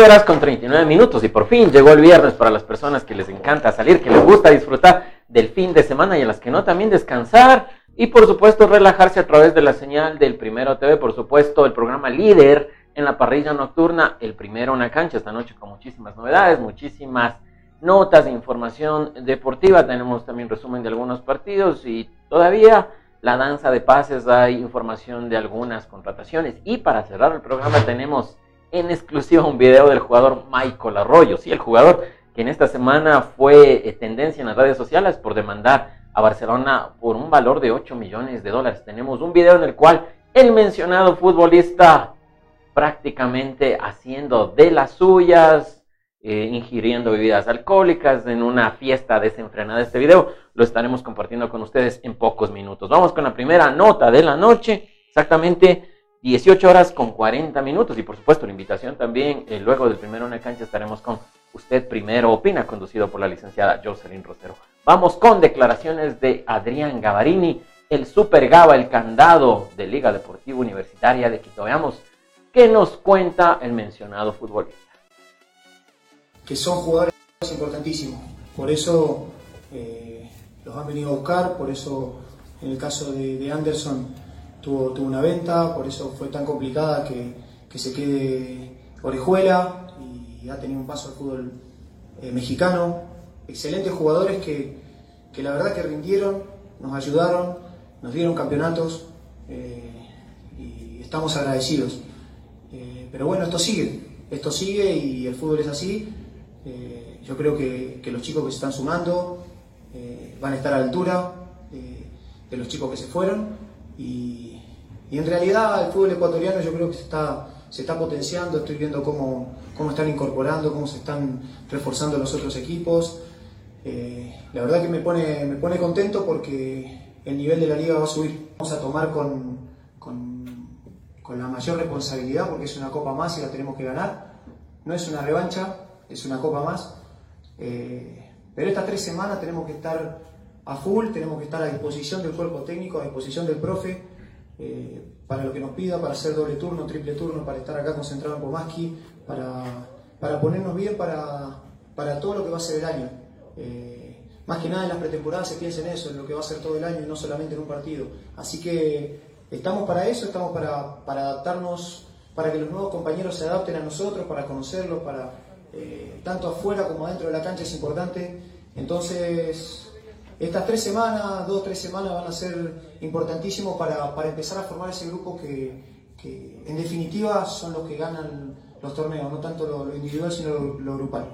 18 horas con 39 minutos y por fin llegó el viernes para las personas que les encanta salir, que les gusta disfrutar del fin de semana y a las que no también descansar y por supuesto relajarse a través de la señal del Primero TV, por supuesto el programa líder en la parrilla nocturna, el primero una cancha esta noche con muchísimas novedades, muchísimas notas de información deportiva, tenemos también resumen de algunos partidos y todavía la danza de pases, hay información de algunas contrataciones. Y para cerrar el programa tenemos en exclusiva un video del jugador Michael Arroyo, sí, el jugador que en esta semana fue eh, tendencia en las redes sociales por demandar a Barcelona por un valor de 8 millones de dólares. Tenemos un video en el cual el mencionado futbolista prácticamente haciendo de las suyas, eh, ingiriendo bebidas alcohólicas en una fiesta desenfrenada. Este video lo estaremos compartiendo con ustedes en pocos minutos. Vamos con la primera nota de la noche, exactamente 18 horas con 40 minutos. Y por supuesto, la invitación también, eh, luego del primero en la cancha, estaremos con Usted Primero Opina, conducido por la licenciada Jocelyn Rosero. Vamos con declaraciones de Adrián Gavarini, el Super Gava, el candado de Liga Deportiva Universitaria de Quito. Veamos qué nos cuenta el mencionado futbolista. Que son jugadores importantísimos, por eso eh, los han venido a buscar, por eso en el caso de Anderson tuvo, una venta, por eso fue tan complicada que, se quede Orejuela y ha tenido un paso al fútbol eh, mexicano. Excelentes jugadores que, la verdad que rindieron, nos ayudaron, nos dieron campeonatos eh, y estamos agradecidos. Eh, pero bueno, esto sigue, esto sigue y el fútbol es así. yo creo que, los chicos que se están sumando van a estar a la altura de los chicos que se fueron y, y en realidad el fútbol ecuatoriano yo creo que se está, se está potenciando, estoy viendo cómo, cómo están incorporando, cómo se están reforzando los otros equipos. Eh, la verdad que me pone, me pone contento porque el nivel de la liga va a subir. Vamos a tomar con, con, con la mayor responsabilidad porque es una copa más y la tenemos que ganar. No es una revancha, es una copa más. Eh, pero estas tres semanas tenemos que estar a full, tenemos que estar a disposición del cuerpo técnico, a disposición del profe, eh, para lo que nos pida, para hacer doble turno, triple turno, para estar acá concentrado en Pomaski, para, para ponernos bien para, para, todo lo que va a ser el año. Eh, más que nada en las pretemporadas se piensa en eso, en lo que va a ser todo el año y no solamente en un partido. Así que estamos para eso, estamos para, para adaptarnos, para que los nuevos compañeros se adapten a nosotros, para conocerlos, para eh, tanto afuera como adentro de la cancha es importante. Entonces, estas tres semanas, dos tres semanas van a ser importantísimos para, empezar a formar ese grupo que, en definitiva son los que ganan los torneos, no tanto lo, individual sino lo, grupal.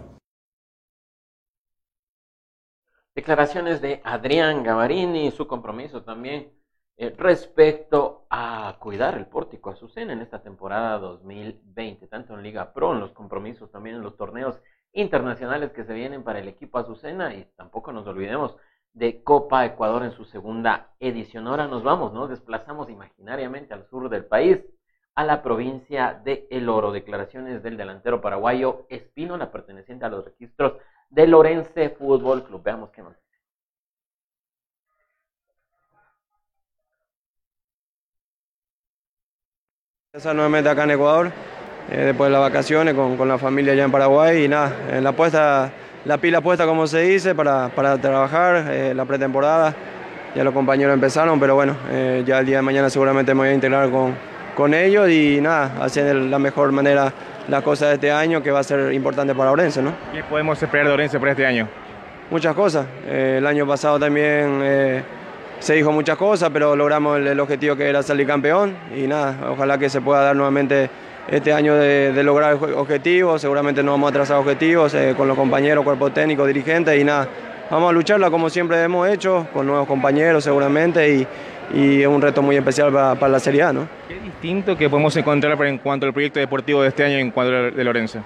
Declaraciones de Adrián Gavarini, su compromiso también eh, respecto a cuidar el pórtico Azucena en esta temporada 2020, tanto en Liga Pro, en los compromisos, también en los torneos internacionales que se vienen para el equipo Azucena y tampoco nos olvidemos de Copa Ecuador en su segunda edición. Ahora nos vamos, nos desplazamos imaginariamente al sur del país, a la provincia de El Oro. Declaraciones del delantero paraguayo Espínola, perteneciente a los registros de Lorense Fútbol Club. Veamos qué dice. Esa nuevamente acá en Ecuador, eh, después de las vacaciones con, con la familia allá en Paraguay y nada, en la puesta la pila puesta, como se dice, para, trabajar eh, la pretemporada. Ya los compañeros empezaron, pero bueno, eh, ya el día de mañana seguramente me voy a integrar con, con ellos y nada, hacer de la mejor manera las cosas de este año, que va a ser importante para Orense. ¿no? ¿Qué podemos esperar de Orense para este año? Muchas cosas. Eh, el año pasado también se dijo muchas cosas, pero logramos el, el objetivo que era salir campeón y nada, ojalá que se pueda dar nuevamente este año de, lograr objetivos, seguramente no vamos a trazar objetivos eh, con los compañeros, cuerpo técnico, dirigentes y nada, vamos a lucharla como siempre hemos hecho, con nuevos compañeros seguramente y, es un reto muy especial para, la Serie A. ¿no? ¿Qué distinto que podemos encontrar en cuanto al proyecto deportivo de este año en cuanto de Lorenzo?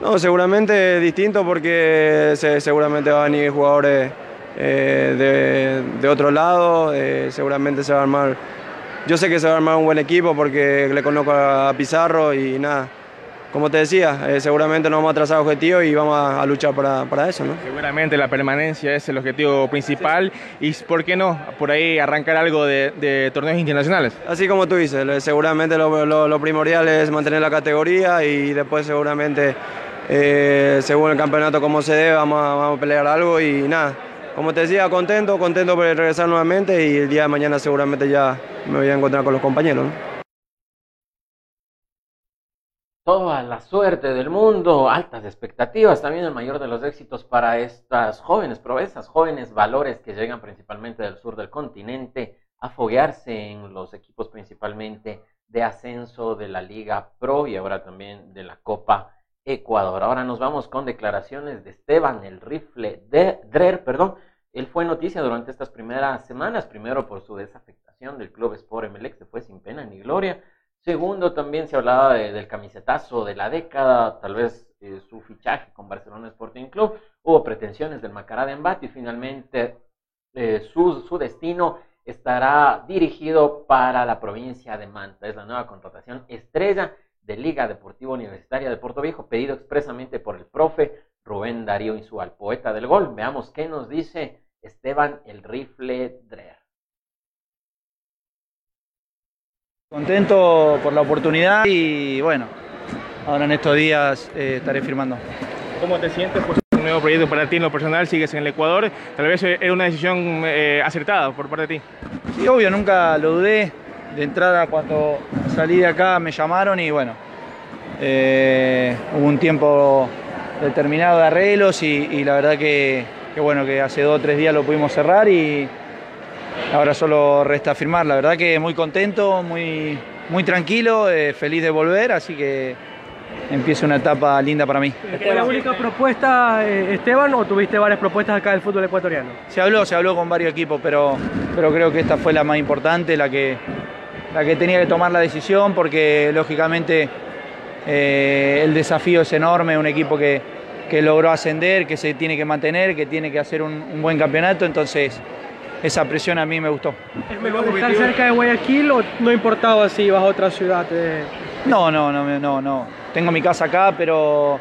No, seguramente distinto porque seguramente van a venir jugadores eh, de, otro lado, eh, seguramente se va a armar yo sé que se va a armar un buen equipo porque le conozco a Pizarro y nada, como te decía, eh, seguramente nos vamos a trazar objetivos y vamos a, luchar para, para, eso, ¿no? Seguramente la permanencia es el objetivo principal y, ¿por qué no? Por ahí arrancar algo de, torneos internacionales. Así como tú dices, seguramente lo, lo, primordial es mantener la categoría y después seguramente, eh, según el campeonato como se dé, vamos a, vamos a pelear algo y nada. Como te decía, contento, contento por regresar nuevamente y el día de mañana seguramente ya me voy a encontrar con los compañeros. toda la suerte del mundo, altas expectativas, también el mayor de los éxitos para estas jóvenes proezas, jóvenes valores que llegan principalmente del sur del continente a foguearse en los equipos principalmente de ascenso de la Liga Pro y ahora también de la Copa Ecuador. Ahora nos vamos con declaraciones de Esteban, el rifle de Drer, perdón. Él fue noticia durante estas primeras semanas, primero por su desafectación del club Sport Emelec, se fue sin pena ni gloria, Segundo, también se hablaba del camisetazo de la década, tal vez eh, su fichaje con Barcelona Sporting Club. Hubo pretensiones del Macará de Embate y finalmente eh, su, su destino estará dirigido para la provincia de Manta. Es la nueva contratación estrella de Liga Deportiva Universitaria de Puerto Viejo, pedido expresamente por el profe Rubén Darío Insual, poeta del gol. Veamos qué nos dice Esteban el Rifle Drer. Contento por la oportunidad y bueno, ahora en estos días eh, estaré firmando. ¿Cómo te sientes? Pues un nuevo proyecto para ti en lo personal, sigues en el Ecuador, tal vez era una decisión eh, acertada por parte de ti. Sí, obvio, nunca lo dudé. De entrada cuando salí de acá me llamaron y bueno, eh, hubo un tiempo determinado de arreglos y, la verdad que, que, bueno, que hace dos o tres días lo pudimos cerrar y, Ahora solo resta firmar, la verdad que muy contento, muy, muy tranquilo, eh, feliz de volver, así que empieza una etapa linda para mí. ¿Fue la única propuesta, eh, Esteban, o tuviste varias propuestas acá del fútbol ecuatoriano? Se habló, se habló con varios equipos, pero, pero creo que esta fue la más importante, la que, la que tenía que tomar la decisión, porque lógicamente eh, el desafío es enorme, un equipo que, que, logró ascender, que se tiene que mantener, que tiene que hacer un, un buen campeonato, entonces esa presión a mí me gustó. ¿Es mejor estar cerca de Guayaquil o no importaba si ibas a otra ciudad? No, no, no, no, no. Tengo mi casa acá, pero,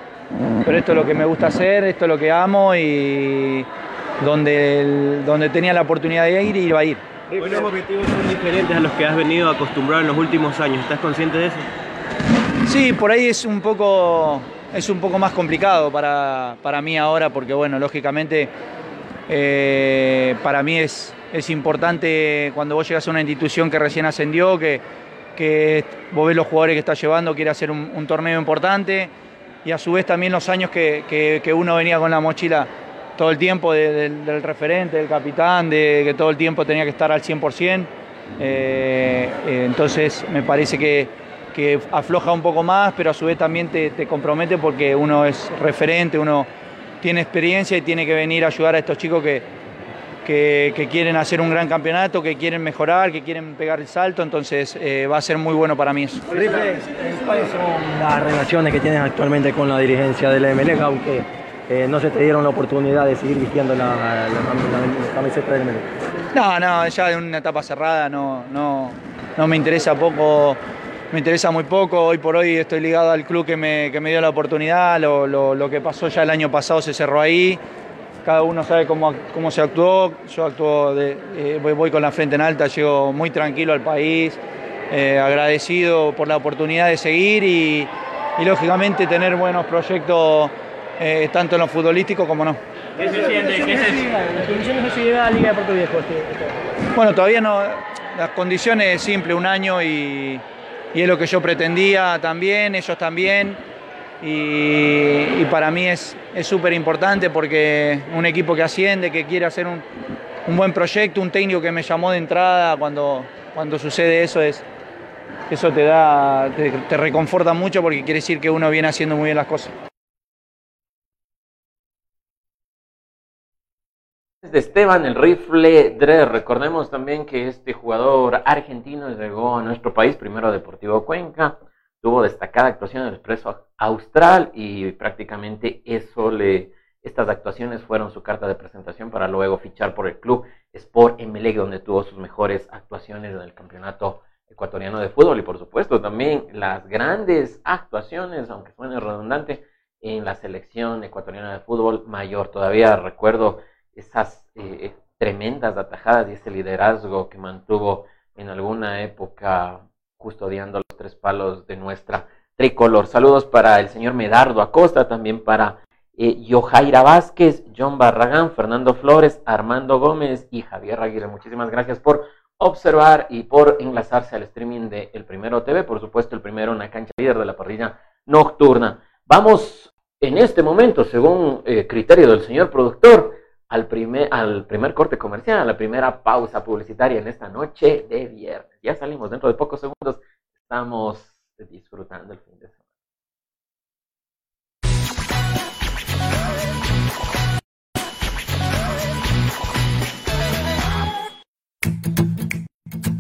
pero esto es lo que me gusta hacer, esto es lo que amo y donde, donde tenía la oportunidad de ir, iba a ir. Hoy los objetivos son diferentes a los que has venido acostumbrado en los últimos años. ¿Estás consciente de eso? Sí, por ahí es un poco, es un poco más complicado para, para mí ahora porque, bueno, lógicamente eh, para mí es, es importante cuando vos llegas a una institución que recién ascendió, que, que vos ves los jugadores que está llevando, quiere hacer un, torneo importante y a su vez también los años que, que, uno venía con la mochila todo el tiempo del referente, del capitán, de que todo el tiempo tenía que estar al 100%. Eh, eh, entonces me parece que, afloja un poco más, pero a su vez también te, te compromete porque uno es referente, uno tiene experiencia y tiene que venir a ayudar a estos chicos que, quieren hacer un gran campeonato, que quieren mejorar, que quieren pegar el salto, entonces eh, va a ser muy bueno para mí eso. ¿cuáles son las relaciones que tienes actualmente con la dirigencia de la MLEG, aunque eh, no se te dieron la oportunidad de seguir vistiendo la, camiseta del MLEG? No, no, ya en una etapa cerrada no, no, no me interesa poco me interesa muy poco. Hoy por hoy estoy ligado al club que me, que me dio la oportunidad. Lo, lo, que pasó ya el año pasado se cerró ahí. Cada uno sabe cómo, cómo se actuó. Yo actúo eh, voy, con la frente en alta, llego muy tranquilo al país, eh, agradecido por la oportunidad de seguir y, y lógicamente tener buenos proyectos eh, tanto en lo futbolístico como no. ¿Qué se siente? ¿Qué ¿Las condiciones de la Liga de Puerto Viejo? Bueno, todavía no. Las condiciones simples, un año y, y es lo que yo pretendía también, ellos también. Y, para mí es súper importante porque un equipo que asciende, que quiere hacer un, buen proyecto, un técnico que me llamó de entrada cuando, cuando sucede eso, es, eso te, da, te reconforta mucho porque quiere decir que uno viene haciendo muy bien las cosas. Esteban, el rifle Dre. Recordemos también que este jugador argentino llegó a nuestro país, primero Deportivo Cuenca, tuvo destacada actuación en el Expreso Austral y prácticamente eso le, estas actuaciones fueron su carta de presentación para luego fichar por el club Sport MLE, donde tuvo sus mejores actuaciones en el campeonato ecuatoriano de fútbol y por supuesto también las grandes actuaciones, aunque suene redundante, en la selección ecuatoriana de fútbol mayor. Todavía recuerdo esas eh, tremendas atajadas y ese liderazgo que mantuvo en alguna época custodiando los tres palos de nuestra tricolor. Saludos para el señor Medardo Acosta, también para eh, Yojaira Vázquez, John Barragán, Fernando Flores, Armando Gómez y Javier Aguirre. Muchísimas gracias por observar y por enlazarse al streaming de El Primero TV, por supuesto el primero una cancha líder de la parrilla nocturna. Vamos en este momento, según eh, criterio del señor productor, al primer, al primer corte comercial, a la primera pausa publicitaria en esta noche de viernes. Ya salimos dentro de pocos segundos, estamos disfrutando el fin de semana.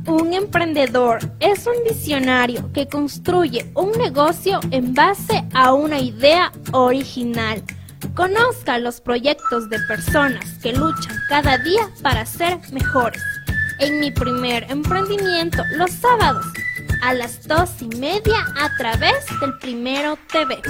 Un emprendedor es un visionario que construye un negocio en base a una idea original. Conozca los proyectos de personas que luchan cada día para ser mejores. En mi primer emprendimiento, los sábados, a las dos y media a través del Primero TV.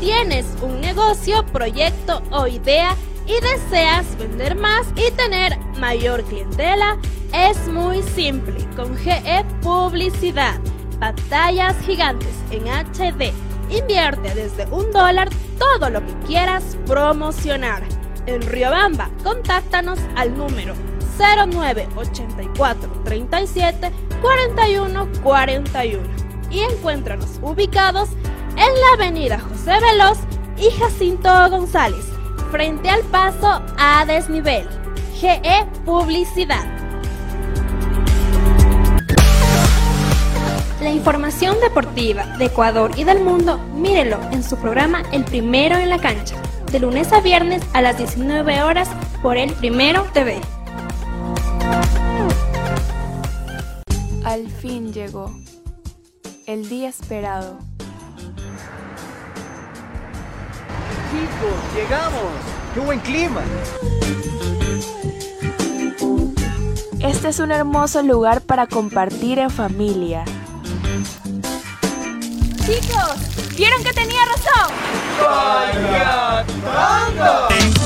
Tienes un negocio, proyecto o idea y deseas vender más y tener mayor clientela, es muy simple con GE Publicidad. Batallas gigantes en HD. Invierte desde un dólar todo lo que quieras promocionar. En Riobamba, contáctanos al número 0984 37 41 41 y encuéntranos ubicados en la avenida José Veloz y Jacinto González frente al paso a desnivel. GE Publicidad. La información deportiva de Ecuador y del mundo, mírelo en su programa El Primero en la Cancha, de lunes a viernes a las 19 horas por El Primero TV. Al fin llegó el día esperado chicos, llegamos. ¡Qué buen clima! Este es un hermoso lugar para compartir en familia. Chicos, ¿vieron que tenía razón?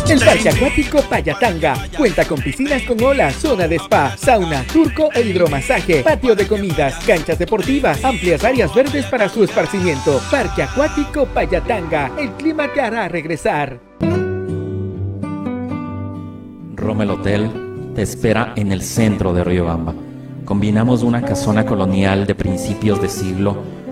El Parque Acuático Payatanga cuenta con piscinas con olas, zona de spa, sauna, turco e hidromasaje, patio de comidas, canchas deportivas, amplias áreas verdes para su esparcimiento. Parque Acuático Payatanga, el clima te hará regresar. Rommel Hotel te espera en el centro de Riobamba. Combinamos una casona colonial de principios de siglo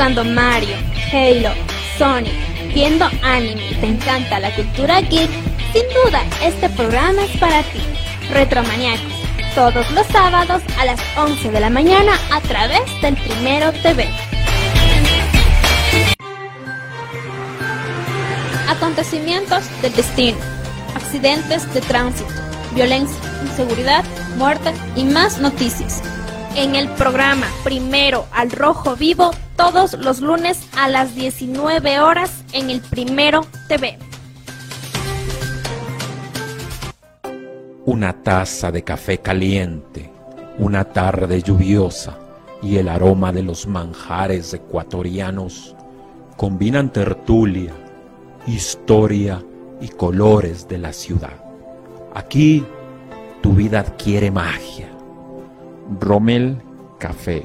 jugando Mario, Halo, Sonic, viendo anime y te encanta la cultura geek, sin duda este programa es para ti. Retromaniacos, todos los sábados a las 11 de la mañana a través del Primero TV. Acontecimientos del destino, accidentes de tránsito, violencia, inseguridad, muerte y más noticias en el programa Primero al Rojo Vivo todos los lunes a las 19 horas en el Primero TV. Una taza de café caliente, una tarde lluviosa y el aroma de los manjares ecuatorianos combinan tertulia, historia y colores de la ciudad. Aquí tu vida adquiere magia Rommel Café,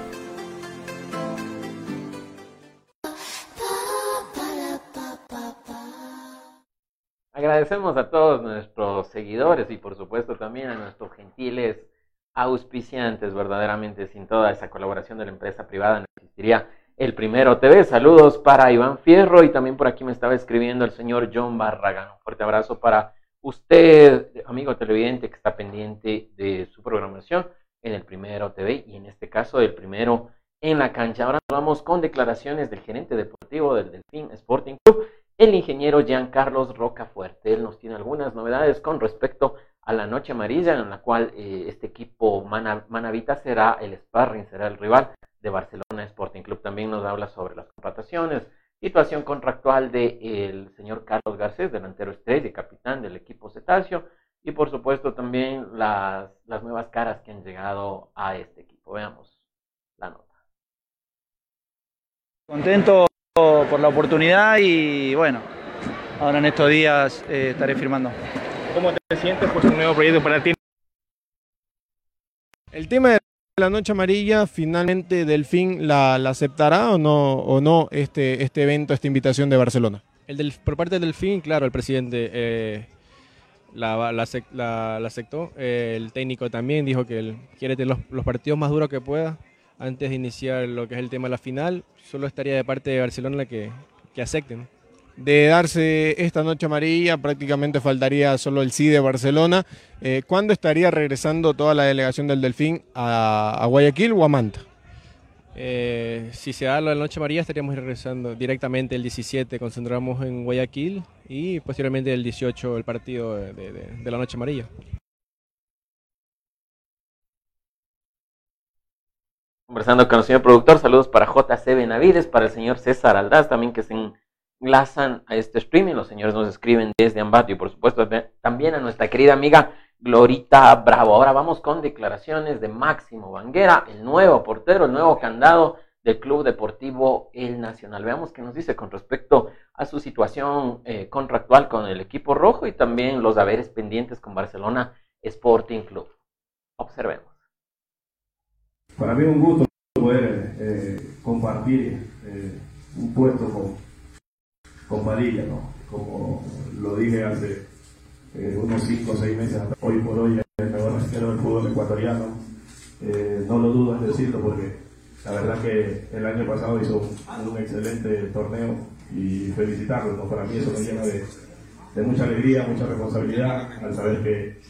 Agradecemos a todos nuestros seguidores y por supuesto también a nuestros gentiles auspiciantes. Verdaderamente sin toda esa colaboración de la empresa privada no existiría el primero TV. Saludos para Iván Fierro y también por aquí me estaba escribiendo el señor John Barragán. Un fuerte abrazo para usted, amigo televidente que está pendiente de su programación en el primero TV y en este caso el primero en la cancha. Ahora vamos con declaraciones del gerente deportivo del Delfín Sporting Club el ingeniero Giancarlos Rocafuerte. Él nos tiene algunas novedades con respecto a la Noche Amarilla, en la cual eh, este equipo Manavita será el sparring, será el rival de Barcelona Sporting Club. También nos habla sobre las contrataciones, situación contractual del el señor Carlos Garcés, delantero estrella y capitán del equipo Cetáceo, y por supuesto también las, las nuevas caras que han llegado a este equipo. Veamos la nota. Contento por la oportunidad y bueno, ahora en estos días eh, estaré firmando. ¿Cómo te sientes por un nuevo proyecto para ti? El tema de la noche amarilla, finalmente Delfín la, la aceptará o no, o no este, este evento, esta invitación de Barcelona. El del, por parte del Delfín, claro, el presidente eh, la, la, la, aceptó. Eh, el técnico también dijo que él quiere tener los, los partidos más duros que pueda antes de iniciar lo que es el tema de la final, solo estaría de parte de Barcelona que, que acepten. De darse esta noche amarilla, prácticamente faltaría solo el sí de Barcelona. Eh, ¿Cuándo estaría regresando toda la delegación del Delfín a, Guayaquil o a Manta? Eh, si se da la noche amarilla, estaríamos regresando directamente el 17, concentramos en Guayaquil y posteriormente el 18 el partido de la noche amarilla. Conversando con el señor productor, saludos para JC Benavides, para el señor César Aldaz, también que se enlazan a este streaming. Los señores nos escriben desde Ambato y por supuesto también a nuestra querida amiga Glorita Bravo. Ahora vamos con declaraciones de Máximo Banguera, el nuevo portero, el nuevo candado del Club Deportivo El Nacional. Veamos qué nos dice con respecto a su situación eh, contractual con el equipo rojo y también los haberes pendientes con Barcelona Sporting Club. Observemos. Para mí es un gusto poder eh, compartir eh, un puesto con, con Padilla, ¿no? Como lo dije hace eh, unos 5 o 6 meses, hoy por hoy el mejor del fútbol ecuatoriano. no lo dudo en decirlo porque la verdad que el año pasado hizo un, excelente torneo y felicitarlo, ¿no? Para mí eso me llena de, de mucha alegría, mucha responsabilidad al saber que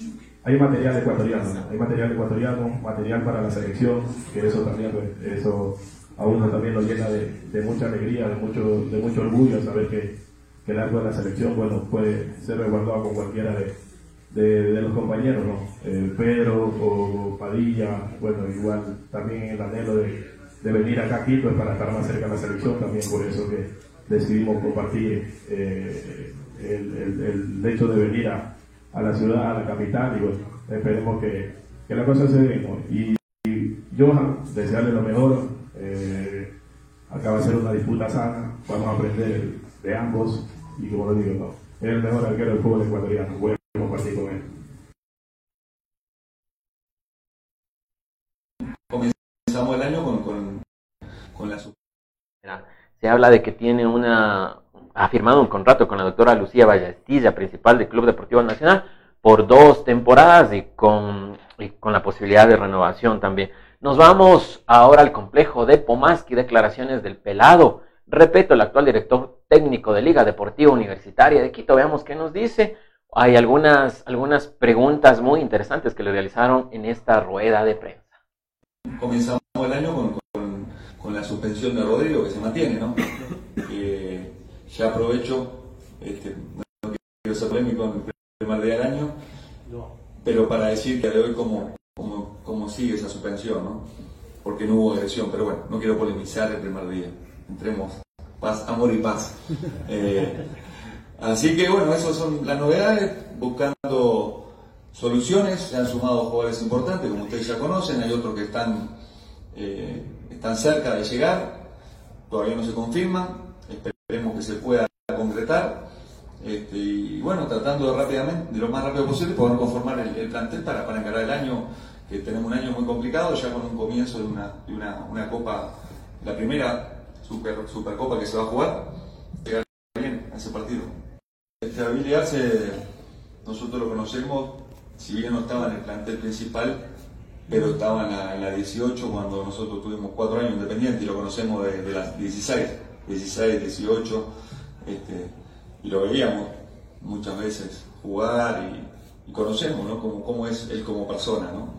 hay material ecuatoriano, hay material ecuatoriano, material para la selección, que eso también, pues, eso a uno también lo llena de, mucha alegría, de mucho, de mucho orgullo saber que, el arco de la selección, bueno, puede ser resguardado con cualquiera de, los compañeros, ¿no? Eh, Pedro o Padilla, bueno, igual también el anhelo de, venir acá aquí, pues para estar más cerca de la selección, también por eso que decidimos compartir eh, el hecho de venir a a la ciudad, a la capital, y bueno, esperemos que, que la cosa se dé. Y, Johan, desearle lo mejor. Eh, acaba de ser una disputa sana, vamos a aprender de ambos, y como lo digo, no, es el mejor arquero del fútbol ecuatoriano, voy a compartir con él. Comenzamos el año con, con, con la Se habla de que tiene una, ha firmado un contrato con la doctora Lucía Ballastilla, principal del Club Deportivo Nacional, por dos temporadas y con, y con la posibilidad de renovación también. Nos vamos ahora al complejo de Pomaski, declaraciones del pelado. Repito, el actual director técnico de Liga Deportiva Universitaria de Quito. Veamos qué nos dice. Hay algunas, algunas preguntas muy interesantes que le realizaron en esta rueda de prensa. Comenzamos el año con, con, la suspensión de Rodrigo, que se mantiene, ¿no? Eh, ya aprovecho, este, no quiero ser polémico en el primer día del año, pero para decir que de hoy como cómo, sigue esa suspensión, ¿no? Porque no hubo agresión, pero bueno, no quiero polemizar el primer día. Entremos, paz, amor y paz. Eh, así que bueno, esas son las novedades, buscando soluciones, se han sumado jugadores importantes, como ustedes ya conocen, hay otros que están, eh, están cerca de llegar, todavía no se confirman, esperemos que se pueda concretar. Este, y bueno, tratando de rápidamente, de lo más rápido posible, poder conformar el, plantel para, para encarar el año que tenemos un año muy complicado, ya con un comienzo de una, de una, una copa, la primera super, supercopa que se va a jugar, llegar bien a ese partido. Este Arce, nosotros lo conocemos, si bien no estaba en el plantel principal, pero estaba en la, 18 cuando nosotros tuvimos cuatro años independientes y lo conocemos de, las 16, 16, 18, este, y lo veíamos muchas veces jugar y, conocemos ¿no? cómo, cómo es él como persona. ¿no?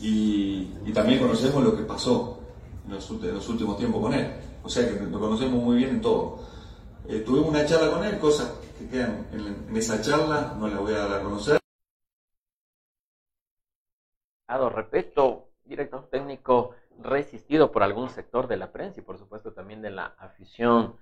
y, también conocemos lo que pasó en los, últimos tiempos con él. O sea que lo conocemos muy bien en todo. Eh, tuvimos una charla con él, cosas que quedan en, esa charla, no las voy a dar a conocer. Respeto, director técnico resistido por algún sector de la prensa y por supuesto también de la afición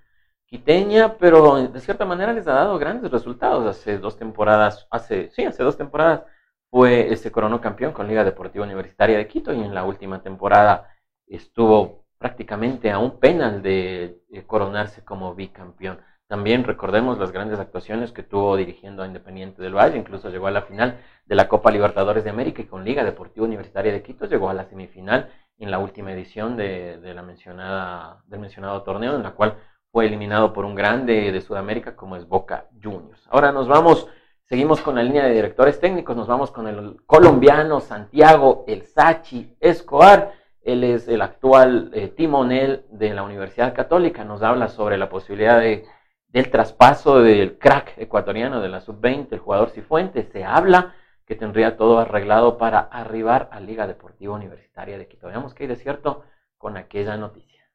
quiteña, pero de cierta manera les ha dado grandes resultados. Hace dos temporadas, hace, sí, hace dos temporadas fue, se coronó campeón con Liga Deportiva Universitaria de Quito y en la última temporada estuvo prácticamente a un penal de, coronarse como bicampeón. También recordemos las grandes actuaciones que tuvo dirigiendo a Independiente del Valle, incluso llegó a la final de la Copa Libertadores de América y con Liga Deportiva Universitaria de Quito llegó a la semifinal en la última edición de, de la mencionada, del mencionado torneo, en la cual fue eliminado por un grande de Sudamérica como es Boca Juniors. Ahora nos vamos Seguimos con la línea de directores técnicos, nos vamos con el colombiano Santiago El Sachi Escobar. Él es el actual eh, timonel de la Universidad Católica. Nos habla sobre la posibilidad de, del traspaso del crack ecuatoriano de la sub-20, el jugador Cifuentes. Se habla que tendría todo arreglado para arribar a Liga Deportiva Universitaria de Quito. Veamos qué hay de cierto con aquella noticia.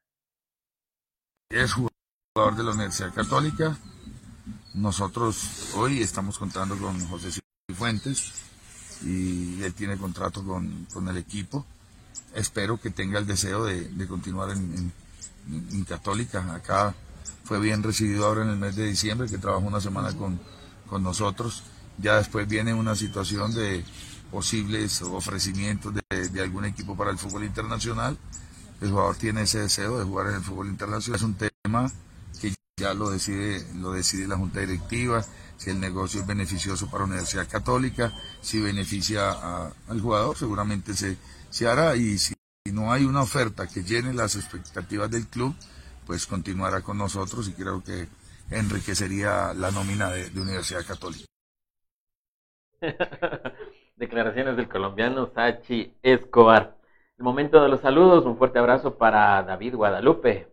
Es jugador de la Universidad Católica, nosotros hoy estamos contando con José Fuentes y él tiene contrato con, el equipo. Espero que tenga el deseo de, continuar en, Católica. Acá fue bien recibido ahora en el mes de diciembre, que trabajó una semana con, nosotros. Ya después viene una situación de posibles ofrecimientos de, de, algún equipo para el fútbol internacional. El jugador tiene ese deseo de jugar en el fútbol internacional. Es un tema ya lo decide, lo decide la Junta Directiva, si el negocio es beneficioso para la Universidad Católica, si beneficia al jugador, seguramente se, se hará y si no hay una oferta que llene las expectativas del club, pues continuará con nosotros y creo que enriquecería la nómina de, Universidad Católica. Declaraciones del colombiano Sachi Escobar. El momento de los saludos, un fuerte abrazo para David Guadalupe,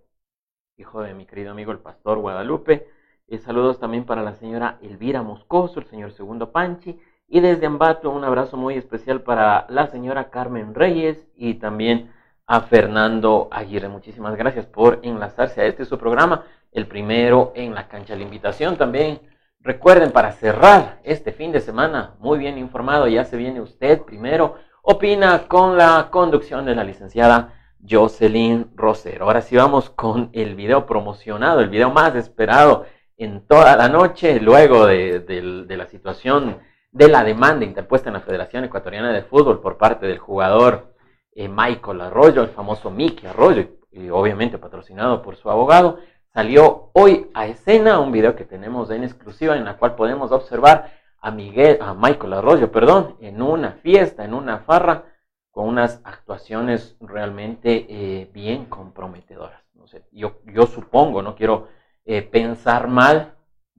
hijo de mi querido amigo el pastor Guadalupe. y saludos también para la señora Elvira Moscoso, el señor Segundo Panchi. Y desde Ambato un abrazo muy especial para la señora Carmen Reyes y también a Fernando Aguirre. Muchísimas gracias por enlazarse a este su programa, el primero en la cancha. La invitación también, recuerden, para cerrar este fin de semana, muy bien informado, ya se viene usted primero, opina con la conducción de la licenciada Jocelyn Rosero. Ahora sí vamos con el video promocionado, el video más esperado en toda la noche, luego de, la situación de la demanda interpuesta en la Federación Ecuatoriana de Fútbol por parte del jugador eh, Michael Arroyo, el famoso Mickey Arroyo, y obviamente patrocinado por su abogado, salió hoy a escena un video que tenemos en exclusiva en la cual podemos observar a Miguel, Michael Arroyo, perdón, en una fiesta, en una farra, con unas actuaciones realmente eh, bien comprometedoras. Yo, yo supongo, no quiero eh, pensar mal,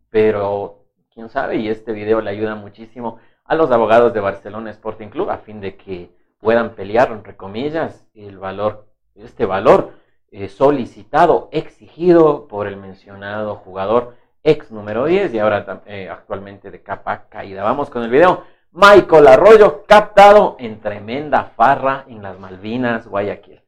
pero quién sabe, y este video le ayuda muchísimo a los abogados de Barcelona Sporting Club a fin de que puedan pelear, entre comillas, el valor, este valor eh, solicitado, exigido por el mencionado jugador ex número 10 y ahora eh, actualmente de capa caída. Vamos con el video. Michael Arroyo captado en tremenda farra en las Malvinas, Guayaquil.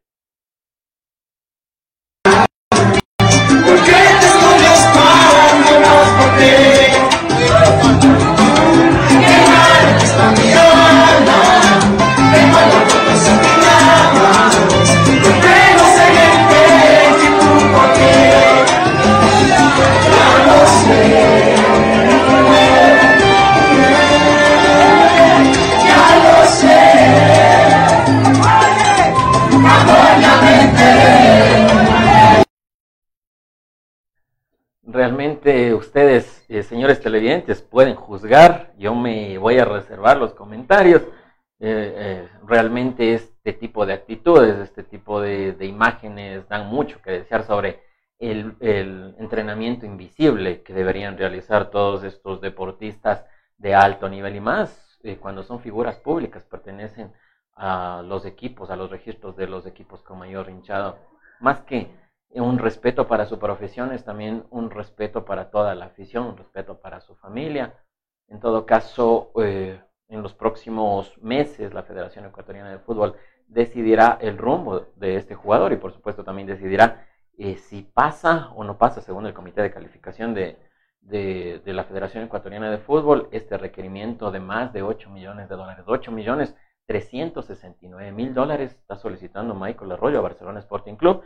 Realmente ustedes, eh, señores televidentes, pueden juzgar. Yo me voy a reservar los comentarios. Eh, eh, realmente este tipo de actitudes, este tipo de, imágenes dan mucho que desear sobre el, entrenamiento invisible que deberían realizar todos estos deportistas de alto nivel y más cuando son figuras públicas, pertenecen a los equipos, a los registros de los equipos con mayor hinchado. Más que un respeto para su profesión es también un respeto para toda la afición, un respeto para su familia. En todo caso, eh, en los próximos meses la Federación Ecuatoriana de Fútbol decidirá el rumbo de este jugador y por supuesto también decidirá eh, si pasa o no pasa, según el comité de calificación de, de, de, la Federación Ecuatoriana de Fútbol, este requerimiento de más de 8 millones de dólares. 8 millones 369 mil dólares está solicitando Michael Arroyo a Barcelona Sporting Club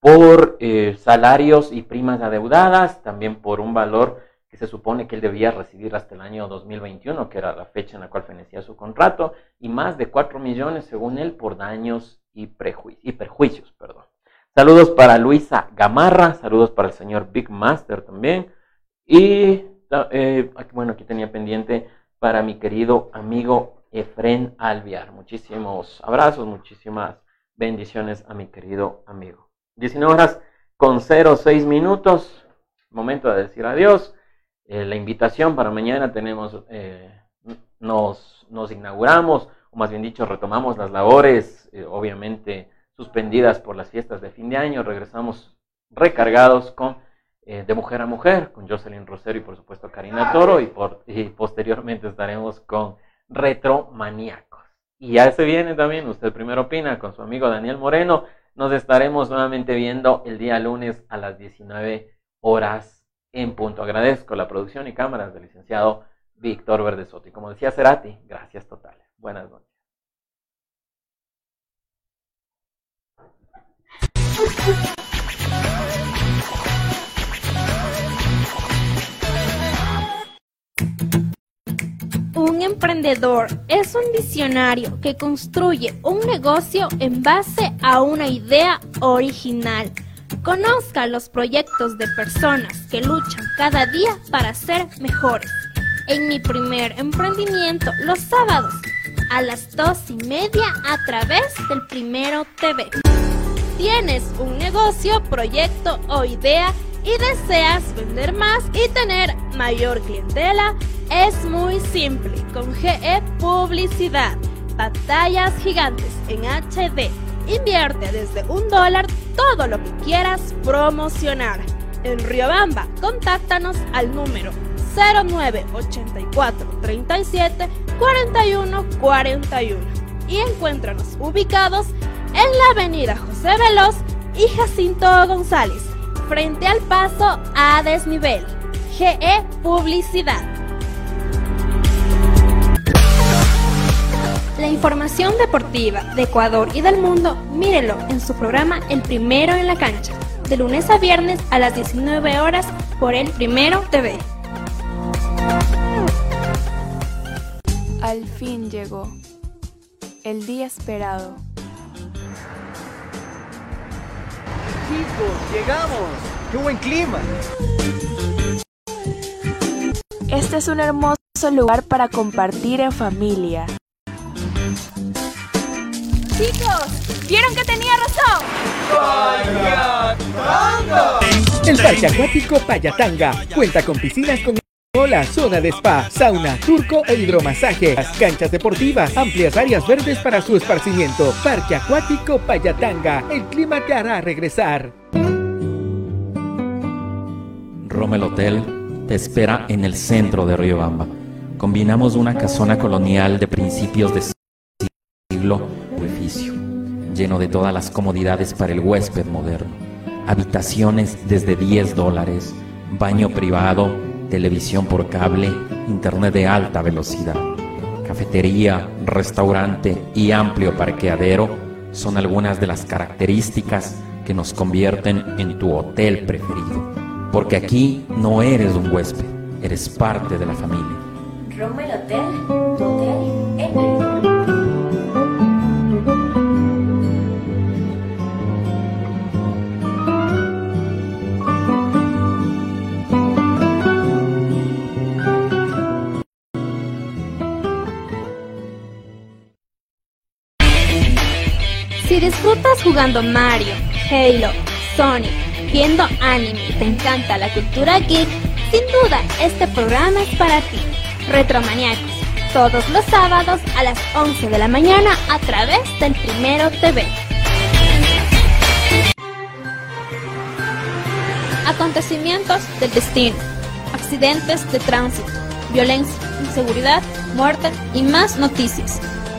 por eh, salarios y primas adeudadas, también por un valor que se supone que él debía recibir hasta el año 2021, que era la fecha en la cual fenecía su contrato, y más de 4 millones, según él, por daños y, perjuicios. Perdón. Saludos para Luisa Gamarra, saludos para el señor Big Master también, y eh, bueno, aquí tenía pendiente para mi querido amigo Efren Alviar. Muchísimos abrazos, muchísimas bendiciones a mi querido amigo. 19 horas con 06 minutos. Momento de decir adiós. Eh, la invitación para mañana tenemos, eh, nos, nos, inauguramos, o más bien dicho, retomamos las labores, eh, obviamente suspendidas por las fiestas de fin de año. Regresamos recargados con de mujer a mujer, con Jocelyn Rosero y por supuesto Karina Toro, y, por, y posteriormente estaremos con Retromaníacos. Y ya se viene también, usted primero opina, con su amigo Daniel Moreno, nos estaremos nuevamente viendo el día lunes a las 19 horas en punto. Agradezco la producción y cámaras del licenciado Víctor Verdesotti. Como decía Cerati, gracias totales. Buenas noches. Un emprendedor es un visionario que construye un negocio en base a una idea original. Conozca los proyectos de personas que luchan cada día para ser mejores. En mi primer emprendimiento, los sábados, a las dos y media a través del Primero TV. ¿Tienes un negocio, proyecto o idea y deseas vender más y tener mayor clientela? Es muy simple, con GE Publicidad. Pantallas gigantes en HD. Invierte desde un dólar todo lo que quieras promocionar. En Riobamba, contáctanos al número 0984 37 41 41 y encuéntranos ubicados en la avenida José Veloz y Jacinto González, frente al paso a desnivel. GE Publicidad. La información deportiva de Ecuador y del mundo, mírelo en su programa El Primero en la Cancha, de lunes a viernes a las 19 horas por El Primero TV. Al fin llegó el día esperado. Chicos, llegamos. ¡Qué buen clima! Este es un hermoso lugar para compartir en familia. Chicos, ¿vieron que tenía razón? El Parque Acuático Payatanga cuenta con piscinas con la zona de spa, sauna, turco e hidromasaje, canchas deportivas, amplias áreas verdes para su esparcimiento. Parque Acuático Payatanga, el clima te hará regresar. Rommel Hotel te espera en el centro de Riobamba. Combinamos una casona colonial de principios de siglo, edificio, lleno de todas las comodidades para el huésped moderno. Habitaciones desde 10 dólares, baño privado, televisión por cable, internet de alta velocidad, cafetería, restaurante y amplio parqueadero son algunas de las características que nos convierten en tu hotel preferido. Porque aquí no eres un huésped, eres parte de la familia. Hotel, tu hotel Si disfrutas jugando Mario, Halo, Sonic, viendo anime y te encanta la cultura geek, sin duda este programa es para ti. Retromaniacos, todos los sábados a las 11 de la mañana a través del Primero TV. Acontecimientos del destino, accidentes de tránsito, violencia, inseguridad, muerte y más noticias.